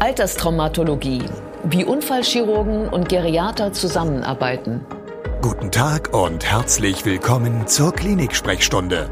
Alterstraumatologie. Wie Unfallchirurgen und Geriater zusammenarbeiten. Guten Tag und herzlich willkommen zur Klinik-Sprechstunde,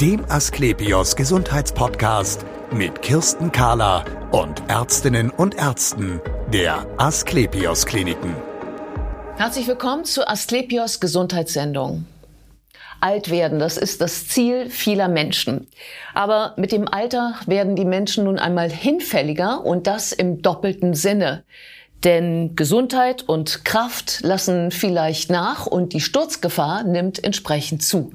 dem Asklepios Gesundheitspodcast mit Kirsten Kahler und Ärztinnen und Ärzten der Asklepios Kliniken. Herzlich willkommen zur Asklepios Gesundheitssendung alt werden. Das ist das Ziel vieler Menschen. Aber mit dem Alter werden die Menschen nun einmal hinfälliger und das im doppelten Sinne. Denn Gesundheit und Kraft lassen vielleicht nach und die Sturzgefahr nimmt entsprechend zu.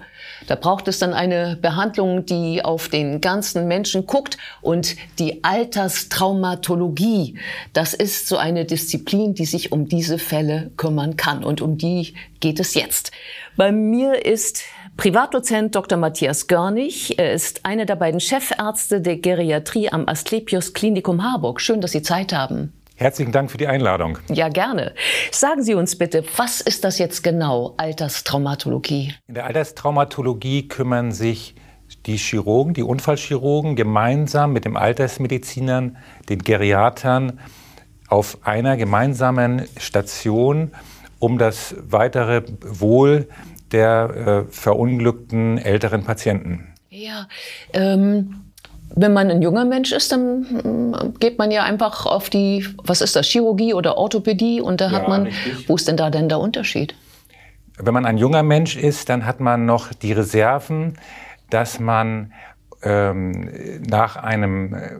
Da braucht es dann eine Behandlung, die auf den ganzen Menschen guckt und die Alterstraumatologie. Das ist so eine Disziplin, die sich um diese Fälle kümmern kann und um die geht es jetzt. Bei mir ist Privatdozent Dr. Matthias Görnig. Er ist einer der beiden Chefärzte der Geriatrie am Asklepios Klinikum Harburg. Schön, dass Sie Zeit haben. Herzlichen Dank für die Einladung. Ja, gerne. Sagen Sie uns bitte, was ist das jetzt genau, Alterstraumatologie? In der Alterstraumatologie kümmern sich die Chirurgen, die Unfallchirurgen gemeinsam mit den Altersmedizinern, den Geriatern auf einer gemeinsamen Station um das weitere Wohl der äh, verunglückten älteren Patienten. Ja, ähm, wenn man ein junger Mensch ist, dann mm, geht man ja einfach auf die, was ist das, Chirurgie oder Orthopädie und da ja, hat man, richtig. wo ist denn da denn der Unterschied? Wenn man ein junger Mensch ist, dann hat man noch die Reserven, dass man ähm, nach, einem, äh,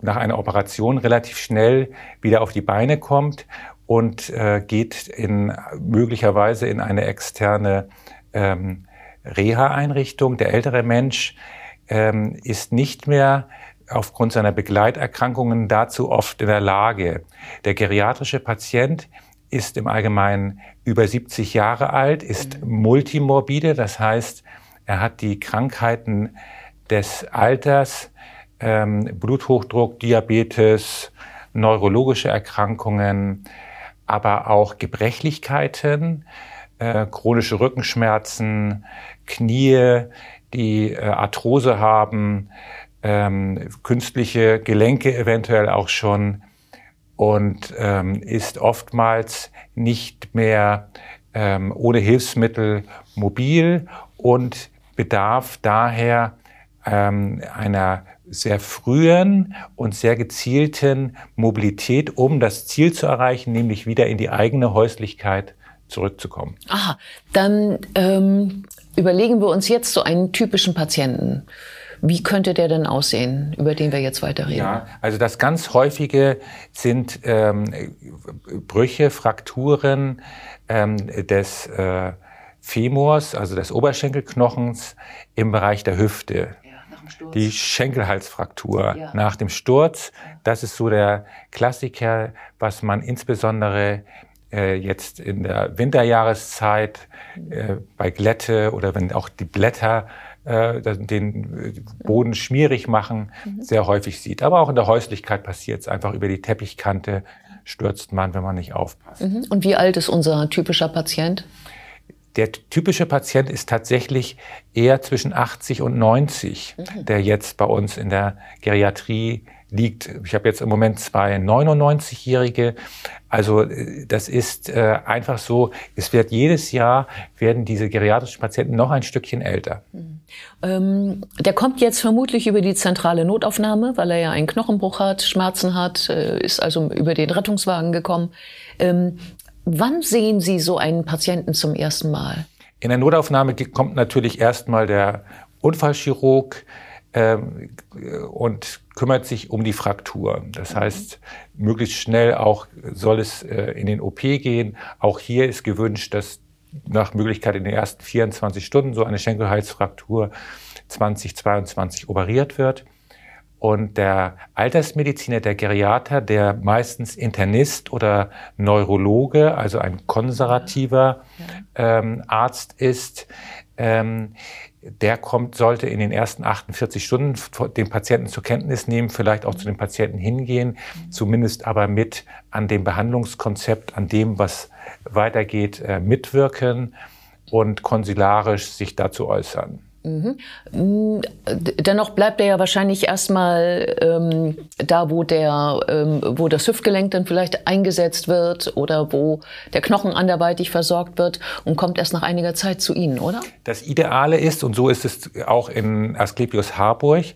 nach einer Operation relativ schnell wieder auf die Beine kommt und äh, geht in, möglicherweise in eine externe ähm, Reha-Einrichtung. Der ältere Mensch ähm, ist nicht mehr aufgrund seiner Begleiterkrankungen dazu oft in der Lage. Der geriatrische Patient ist im Allgemeinen über 70 Jahre alt, ist multimorbide, das heißt, er hat die Krankheiten des Alters, ähm, Bluthochdruck, Diabetes, neurologische Erkrankungen, aber auch Gebrechlichkeiten, äh, chronische Rückenschmerzen, Knie, die äh, Arthrose haben, ähm, künstliche Gelenke eventuell auch schon und ähm, ist oftmals nicht mehr ähm, ohne Hilfsmittel mobil und bedarf daher ähm, einer sehr frühen und sehr gezielten Mobilität, um das Ziel zu erreichen, nämlich wieder in die eigene Häuslichkeit zurückzukommen. Aha, dann ähm, überlegen wir uns jetzt so einen typischen Patienten. Wie könnte der denn aussehen, über den wir jetzt weiter reden? Ja, also das ganz häufige sind ähm, Brüche, Frakturen ähm, des äh, Femurs, also des Oberschenkelknochens im Bereich der Hüfte. Die Schenkelhalsfraktur ja. nach dem Sturz, das ist so der Klassiker, was man insbesondere jetzt in der Winterjahreszeit äh, bei Glätte oder wenn auch die Blätter äh, den Boden schmierig machen, mhm. sehr häufig sieht. Aber auch in der Häuslichkeit passiert es einfach über die Teppichkante stürzt man, wenn man nicht aufpasst. Mhm. Und wie alt ist unser typischer Patient? Der typische Patient ist tatsächlich eher zwischen 80 und 90, mhm. der jetzt bei uns in der Geriatrie liegt. Ich habe jetzt im Moment zwei 99-Jährige. Also äh, das ist äh, einfach so, es wird jedes Jahr, werden diese geriatrischen Patienten noch ein Stückchen älter. Mhm. Ähm, der kommt jetzt vermutlich über die zentrale Notaufnahme, weil er ja einen Knochenbruch hat, Schmerzen hat, äh, ist also über den Rettungswagen gekommen. Ähm, Wann sehen Sie so einen Patienten zum ersten Mal? In der Notaufnahme kommt natürlich erstmal der Unfallchirurg ähm, und kümmert sich um die Fraktur. Das mhm. heißt, möglichst schnell auch soll es äh, in den OP gehen. Auch hier ist gewünscht, dass nach Möglichkeit in den ersten 24 Stunden so eine Schenkelhalsfraktur 2022 operiert wird. Und der Altersmediziner, der Geriater, der meistens Internist oder Neurologe, also ein konservativer ähm, Arzt ist, ähm, der kommt, sollte in den ersten 48 Stunden den Patienten zur Kenntnis nehmen, vielleicht auch zu dem Patienten hingehen, zumindest aber mit an dem Behandlungskonzept, an dem, was weitergeht, äh, mitwirken und konsularisch sich dazu äußern. Mhm. Dennoch bleibt er ja wahrscheinlich erstmal ähm, da, wo der, ähm, wo das Hüftgelenk dann vielleicht eingesetzt wird oder wo der Knochen anderweitig versorgt wird und kommt erst nach einiger Zeit zu Ihnen, oder? Das Ideale ist, und so ist es auch in Asklepios Harburg, ja.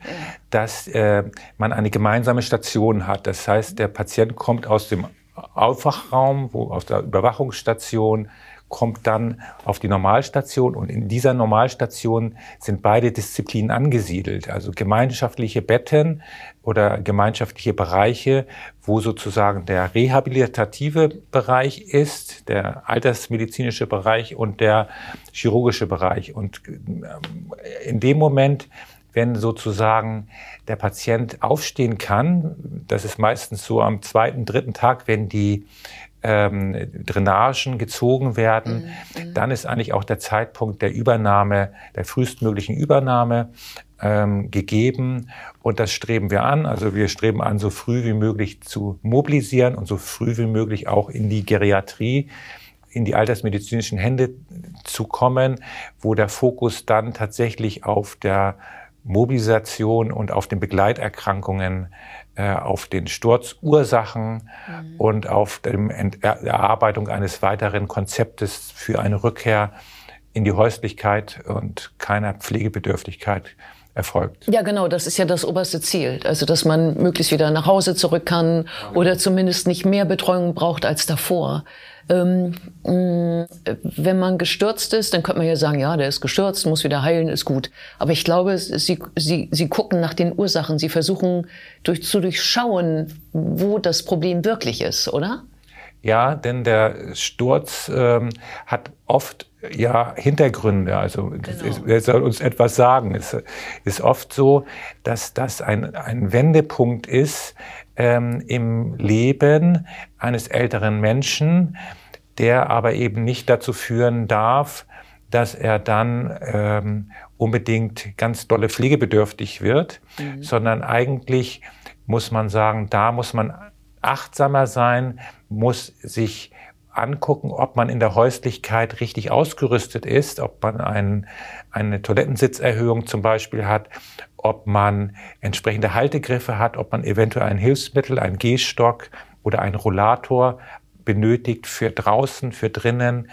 dass äh, man eine gemeinsame Station hat. Das heißt, der Patient kommt aus dem Aufwachraum, wo, aus der Überwachungsstation, kommt dann auf die Normalstation und in dieser Normalstation sind beide Disziplinen angesiedelt, also gemeinschaftliche Betten oder gemeinschaftliche Bereiche, wo sozusagen der rehabilitative Bereich ist, der altersmedizinische Bereich und der chirurgische Bereich. Und ähm, in dem Moment, wenn sozusagen der Patient aufstehen kann, das ist meistens so am zweiten, dritten Tag, wenn die ähm, Drainagen gezogen werden, mhm, mhm. dann ist eigentlich auch der Zeitpunkt der Übernahme, der frühestmöglichen Übernahme ähm, gegeben. Und das streben wir an. Also wir streben an, so früh wie möglich zu mobilisieren und so früh wie möglich auch in die Geriatrie in die altersmedizinischen Hände zu kommen, wo der Fokus dann tatsächlich auf der Mobilisation und auf den Begleiterkrankungen auf den Sturzursachen mhm. und auf dem der Erarbeitung eines weiteren Konzeptes für eine Rückkehr in die Häuslichkeit und keiner Pflegebedürftigkeit erfolgt. Ja, genau, das ist ja das oberste Ziel. Also, dass man möglichst wieder nach Hause zurück kann oder zumindest nicht mehr Betreuung braucht als davor. Ähm, wenn man gestürzt ist, dann könnte man ja sagen, ja, der ist gestürzt, muss wieder heilen, ist gut. Aber ich glaube, sie, sie, sie gucken nach den Ursachen. Sie versuchen durch, zu durchschauen, wo das Problem wirklich ist, oder? Ja, denn der Sturz ähm, hat oft ja Hintergründe. Also genau. er soll uns etwas sagen. Es ist oft so, dass das ein, ein Wendepunkt ist ähm, im Leben eines älteren Menschen, der aber eben nicht dazu führen darf, dass er dann ähm, unbedingt ganz dolle pflegebedürftig wird, mhm. sondern eigentlich muss man sagen, da muss man achtsamer sein, muss sich angucken, ob man in der Häuslichkeit richtig ausgerüstet ist, ob man ein, eine Toilettensitzerhöhung zum Beispiel hat, ob man entsprechende Haltegriffe hat, ob man eventuell ein Hilfsmittel, ein Gehstock oder ein Rollator benötigt für draußen, für drinnen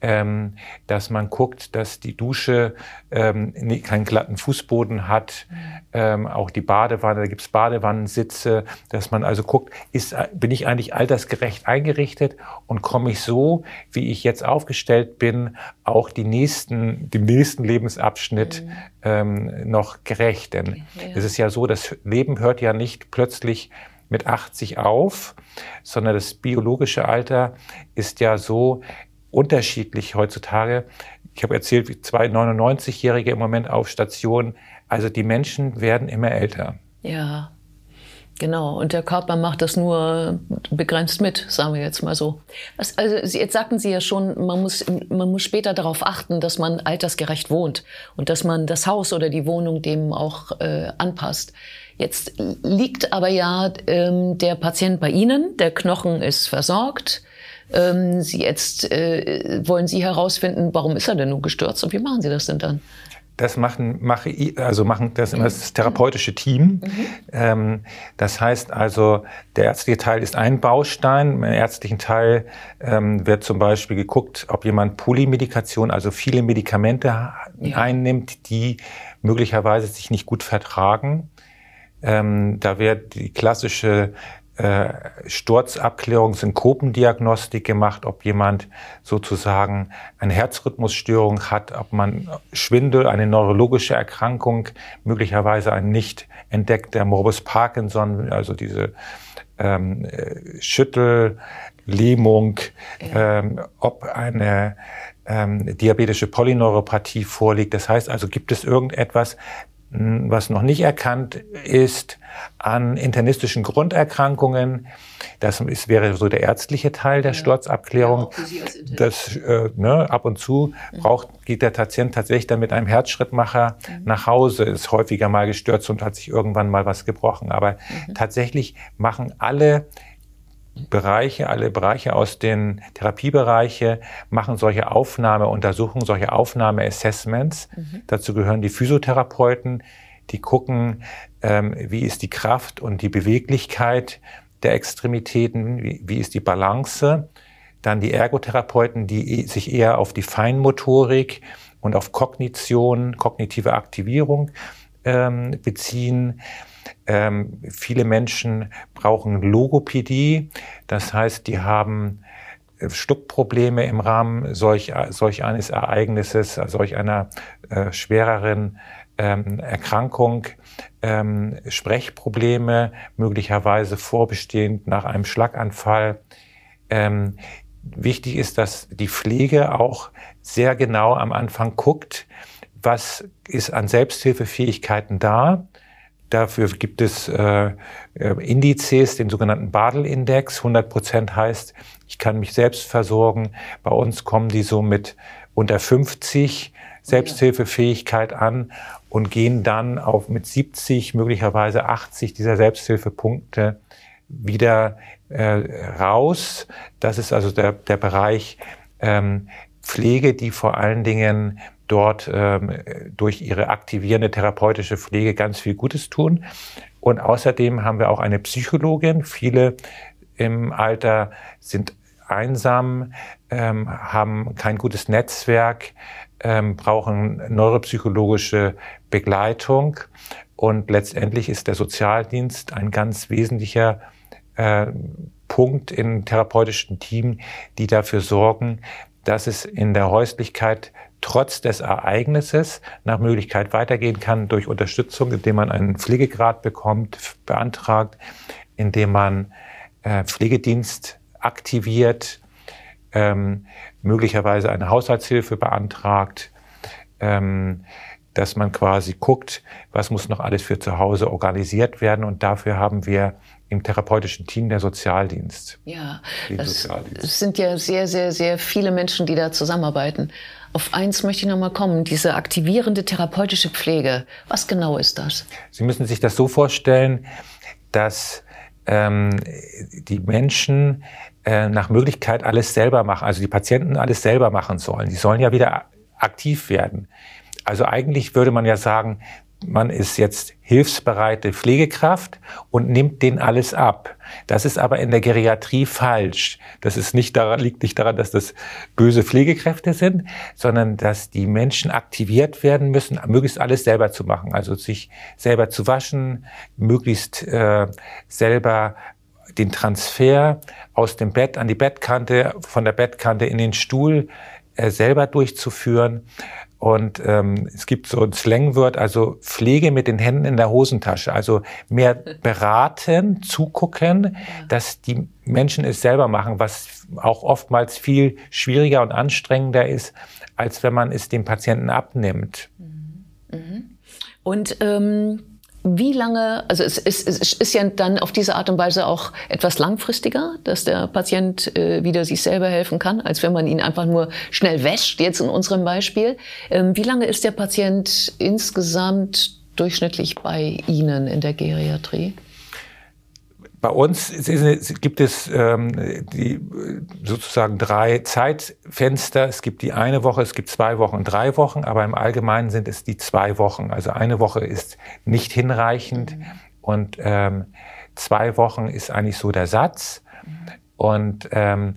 ähm, dass man guckt, dass die Dusche ähm, keinen glatten Fußboden hat, ähm, auch die Badewanne, da gibt's Badewannensitze, dass man also guckt, ist, bin ich eigentlich altersgerecht eingerichtet und komme ich so, wie ich jetzt aufgestellt bin, auch die nächsten, dem nächsten Lebensabschnitt mhm. ähm, noch gerecht. Denn ja. es ist ja so, das Leben hört ja nicht plötzlich mit 80 auf, sondern das biologische Alter ist ja so, unterschiedlich heutzutage. Ich habe erzählt, zwei 99-Jährige im Moment auf Station. Also die Menschen werden immer älter. Ja, genau. Und der Körper macht das nur begrenzt mit, sagen wir jetzt mal so. Also jetzt sagten Sie ja schon, man muss, man muss später darauf achten, dass man altersgerecht wohnt und dass man das Haus oder die Wohnung dem auch äh, anpasst. Jetzt liegt aber ja ähm, der Patient bei Ihnen, der Knochen ist versorgt, ähm, Sie jetzt äh, wollen Sie herausfinden, warum ist er denn nun gestürzt und wie machen Sie das denn dann? Das machen, mache ich, also machen das immer das therapeutische Team. Mhm. Ähm, das heißt also, der ärztliche Teil ist ein Baustein. Im ärztlichen Teil ähm, wird zum Beispiel geguckt, ob jemand Polymedikation, also viele Medikamente ja. einnimmt, die möglicherweise sich nicht gut vertragen. Ähm, da wird die klassische äh, Sturzabklärung, Synkopendiagnostik gemacht, ob jemand sozusagen eine Herzrhythmusstörung hat, ob man Schwindel, eine neurologische Erkrankung, möglicherweise ein nicht entdeckter Morbus Parkinson, also diese ähm, äh, Schüttellähmung, ähm, ob eine ähm, diabetische Polyneuropathie vorliegt. Das heißt also, gibt es irgendetwas, was noch nicht erkannt ist an internistischen Grunderkrankungen. Das ist, wäre so der ärztliche Teil der ja. Sturzabklärung. Ja, das äh, ne, ab und zu mhm. braucht, geht der Patient tatsächlich dann mit einem Herzschrittmacher mhm. nach Hause, ist häufiger mal gestürzt und hat sich irgendwann mal was gebrochen. Aber mhm. tatsächlich machen alle Bereiche, alle Bereiche aus den Therapiebereiche machen solche Aufnahmeuntersuchungen, solche Aufnahmeassessments. Mhm. Dazu gehören die Physiotherapeuten, die gucken, ähm, wie ist die Kraft und die Beweglichkeit der Extremitäten, wie, wie ist die Balance. Dann die Ergotherapeuten, die e, sich eher auf die Feinmotorik und auf Kognition, kognitive Aktivierung ähm, beziehen. Ähm, viele Menschen brauchen Logopädie, das heißt, die haben äh, Stuckprobleme im Rahmen solch, solch eines Ereignisses, solch einer äh, schwereren ähm, Erkrankung, ähm, Sprechprobleme, möglicherweise vorbestehend nach einem Schlaganfall. Ähm, wichtig ist, dass die Pflege auch sehr genau am Anfang guckt, was ist an Selbsthilfefähigkeiten da. Dafür gibt es äh, äh Indizes, den sogenannten Badel-Index. 100 Prozent heißt, ich kann mich selbst versorgen. Bei uns kommen die so mit unter 50 Selbsthilfefähigkeit an und gehen dann auf mit 70, möglicherweise 80 dieser Selbsthilfepunkte wieder äh, raus. Das ist also der, der Bereich ähm, Pflege, die vor allen Dingen dort ähm, durch ihre aktivierende therapeutische Pflege ganz viel Gutes tun. Und außerdem haben wir auch eine Psychologin. Viele im Alter sind einsam, ähm, haben kein gutes Netzwerk, ähm, brauchen neuropsychologische Begleitung. Und letztendlich ist der Sozialdienst ein ganz wesentlicher äh, Punkt im therapeutischen Team, die dafür sorgen, dass es in der Häuslichkeit trotz des Ereignisses nach Möglichkeit weitergehen kann durch Unterstützung, indem man einen Pflegegrad bekommt, beantragt, indem man äh, Pflegedienst aktiviert, ähm, möglicherweise eine Haushaltshilfe beantragt, ähm, dass man quasi guckt, was muss noch alles für zu Hause organisiert werden. Und dafür haben wir im therapeutischen Team der Sozialdienst. Ja, das Sozialdienst. sind ja sehr, sehr, sehr viele Menschen, die da zusammenarbeiten. Auf eins möchte ich noch mal kommen, diese aktivierende therapeutische Pflege. Was genau ist das? Sie müssen sich das so vorstellen, dass ähm, die Menschen äh, nach Möglichkeit alles selber machen, also die Patienten alles selber machen sollen. Die sollen ja wieder aktiv werden. Also eigentlich würde man ja sagen, man ist jetzt hilfsbereite Pflegekraft und nimmt den alles ab. Das ist aber in der Geriatrie falsch. Das ist nicht daran, liegt nicht daran, dass das böse Pflegekräfte sind, sondern dass die Menschen aktiviert werden müssen, möglichst alles selber zu machen. Also sich selber zu waschen, möglichst äh, selber den Transfer aus dem Bett an die Bettkante, von der Bettkante in den Stuhl äh, selber durchzuführen. Und ähm, es gibt so ein Slangwort, also Pflege mit den Händen in der Hosentasche. Also mehr beraten, zugucken, dass die Menschen es selber machen, was auch oftmals viel schwieriger und anstrengender ist, als wenn man es dem Patienten abnimmt. Mhm. Mhm. Und ähm wie lange, also es, es, es ist ja dann auf diese Art und Weise auch etwas langfristiger, dass der Patient äh, wieder sich selber helfen kann, als wenn man ihn einfach nur schnell wäscht, jetzt in unserem Beispiel. Ähm, wie lange ist der Patient insgesamt durchschnittlich bei Ihnen in der Geriatrie? Bei uns gibt es ähm, die sozusagen drei Zeitfenster. Es gibt die eine Woche, es gibt zwei Wochen und drei Wochen, aber im Allgemeinen sind es die zwei Wochen. Also eine Woche ist nicht hinreichend mhm. und ähm, zwei Wochen ist eigentlich so der Satz. Und ähm,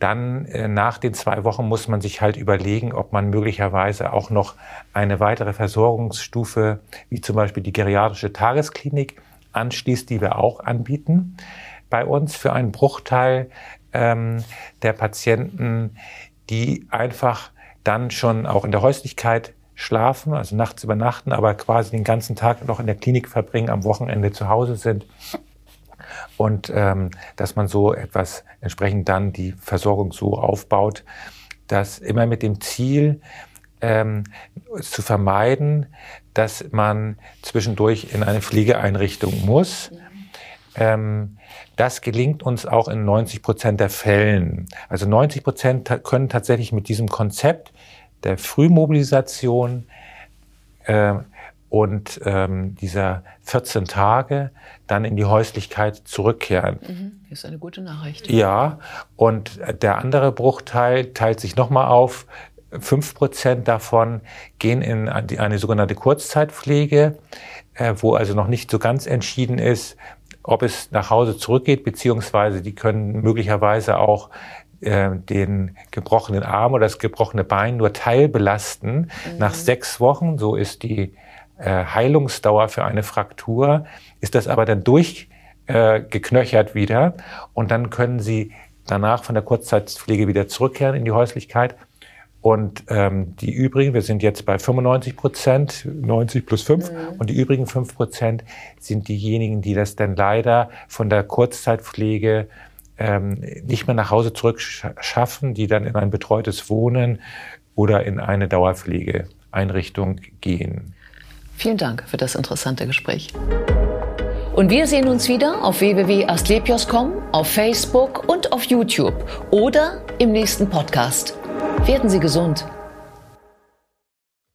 dann äh, nach den zwei Wochen muss man sich halt überlegen, ob man möglicherweise auch noch eine weitere Versorgungsstufe, wie zum Beispiel die geriatrische Tagesklinik, anschließt, die wir auch anbieten bei uns für einen Bruchteil ähm, der Patienten, die einfach dann schon auch in der Häuslichkeit schlafen, also nachts übernachten, aber quasi den ganzen Tag noch in der Klinik verbringen, am Wochenende zu Hause sind. Und ähm, dass man so etwas entsprechend dann die Versorgung so aufbaut, dass immer mit dem Ziel, ähm, zu vermeiden, dass man zwischendurch in eine Pflegeeinrichtung muss. Ähm, das gelingt uns auch in 90 Prozent der Fällen. Also 90 Prozent können tatsächlich mit diesem Konzept der Frühmobilisation äh, und ähm, dieser 14 Tage dann in die Häuslichkeit zurückkehren. Mhm. Das ist eine gute Nachricht. Ja, und der andere Bruchteil teilt sich nochmal auf. Fünf Prozent davon gehen in eine sogenannte Kurzzeitpflege, äh, wo also noch nicht so ganz entschieden ist, ob es nach Hause zurückgeht, beziehungsweise die können möglicherweise auch äh, den gebrochenen Arm oder das gebrochene Bein nur teilbelasten. Mhm. Nach sechs Wochen, so ist die äh, Heilungsdauer für eine Fraktur, ist das aber dann durchgeknöchert wieder und dann können sie danach von der Kurzzeitpflege wieder zurückkehren in die Häuslichkeit. Und ähm, die übrigen, wir sind jetzt bei 95 Prozent, 90 plus 5, mhm. und die übrigen 5 Prozent sind diejenigen, die das dann leider von der Kurzzeitpflege ähm, nicht mehr nach Hause zurück schaffen, die dann in ein betreutes Wohnen oder in eine Dauerpflegeeinrichtung gehen. Vielen Dank für das interessante Gespräch. Und wir sehen uns wieder auf www.astlepios.com, auf Facebook und auf YouTube oder im nächsten Podcast. Werden Sie gesund.